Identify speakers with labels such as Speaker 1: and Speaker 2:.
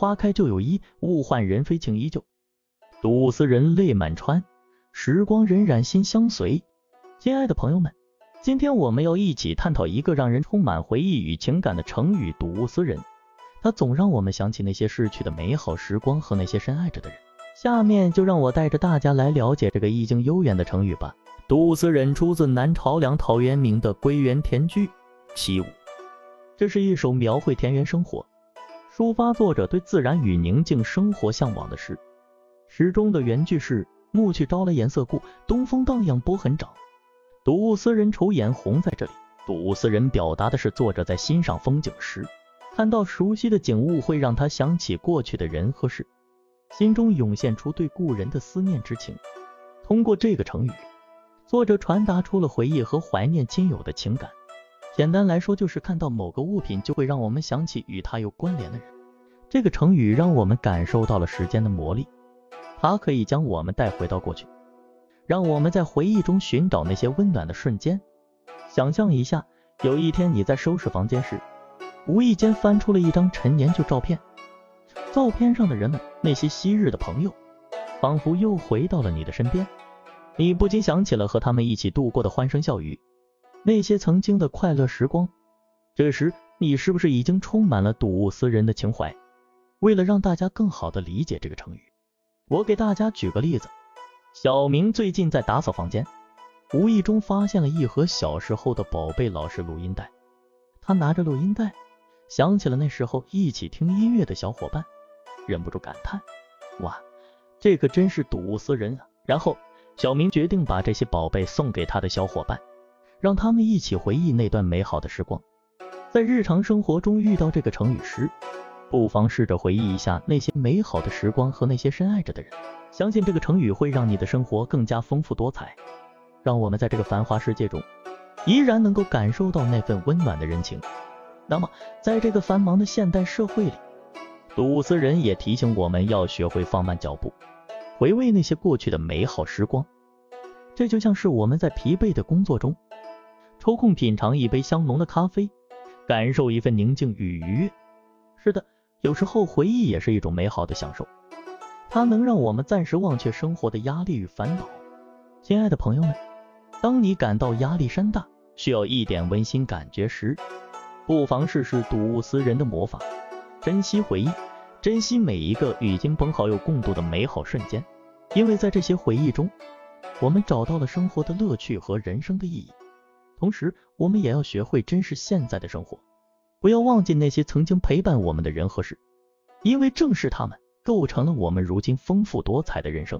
Speaker 1: 花开就有一，物换人非情依旧。睹物思人泪满川，时光荏苒心相随。亲爱的朋友们，今天我们要一起探讨一个让人充满回忆与情感的成语“睹物思人”。它总让我们想起那些逝去的美好时光和那些深爱着的人。下面就让我带着大家来了解这个意境悠远的成语吧。“睹物思人”出自南朝梁陶渊明的《归园田居·其五》，这是一首描绘田园生活、抒发作者对自然与宁静生活向往的诗。诗中的原句是“暮去朝来颜色故，东风荡漾波痕长。睹物思人愁眼红”。在这里，“睹物思人”表达的是作者在欣赏风景时，看到熟悉的景物会让他想起过去的人和事，心中涌现出对故人的思念之情。通过这个成语，作者传达出了回忆和怀念亲友的情感。简单来说，就是看到某个物品，就会让我们想起与他有关联的人。这个成语让我们感受到了时间的魔力。它可以将我们带回到过去，让我们在回忆中寻找那些温暖的瞬间。想象一下，有一天你在收拾房间时，无意间翻出了一张陈年旧照片，照片上的人们，那些昔日的朋友，仿佛又回到了你的身边，你不禁想起了和他们一起度过的欢声笑语，那些曾经的快乐时光。这时，你是不是已经充满了睹物思人的情怀？为了让大家更好的理解这个成语。我给大家举个例子，小明最近在打扫房间，无意中发现了一盒小时候的宝贝老式录音带。他拿着录音带，想起了那时候一起听音乐的小伙伴，忍不住感叹：哇，这可真是睹物思人啊！然后，小明决定把这些宝贝送给他的小伙伴，让他们一起回忆那段美好的时光。在日常生活中遇到这个成语时，不妨试着回忆一下那些美好的时光和那些深爱着的人，相信这个成语会让你的生活更加丰富多彩，让我们在这个繁华世界中依然能够感受到那份温暖的人情。那么，在这个繁忙的现代社会里，杜思人也提醒我们要学会放慢脚步，回味那些过去的美好时光。这就像是我们在疲惫的工作中，抽空品尝一杯香浓的咖啡，感受一份宁静与愉悦。是的。有时候回忆也是一种美好的享受，它能让我们暂时忘却生活的压力与烦恼。亲爱的朋友们，当你感到压力山大，需要一点温馨感觉时，不妨试试睹物思人的魔法，珍惜回忆，珍惜每一个与亲朋好友共度的美好瞬间，因为在这些回忆中，我们找到了生活的乐趣和人生的意义。同时，我们也要学会珍视现在的生活。不要忘记那些曾经陪伴我们的人和事，因为正是他们构成了我们如今丰富多彩的人生。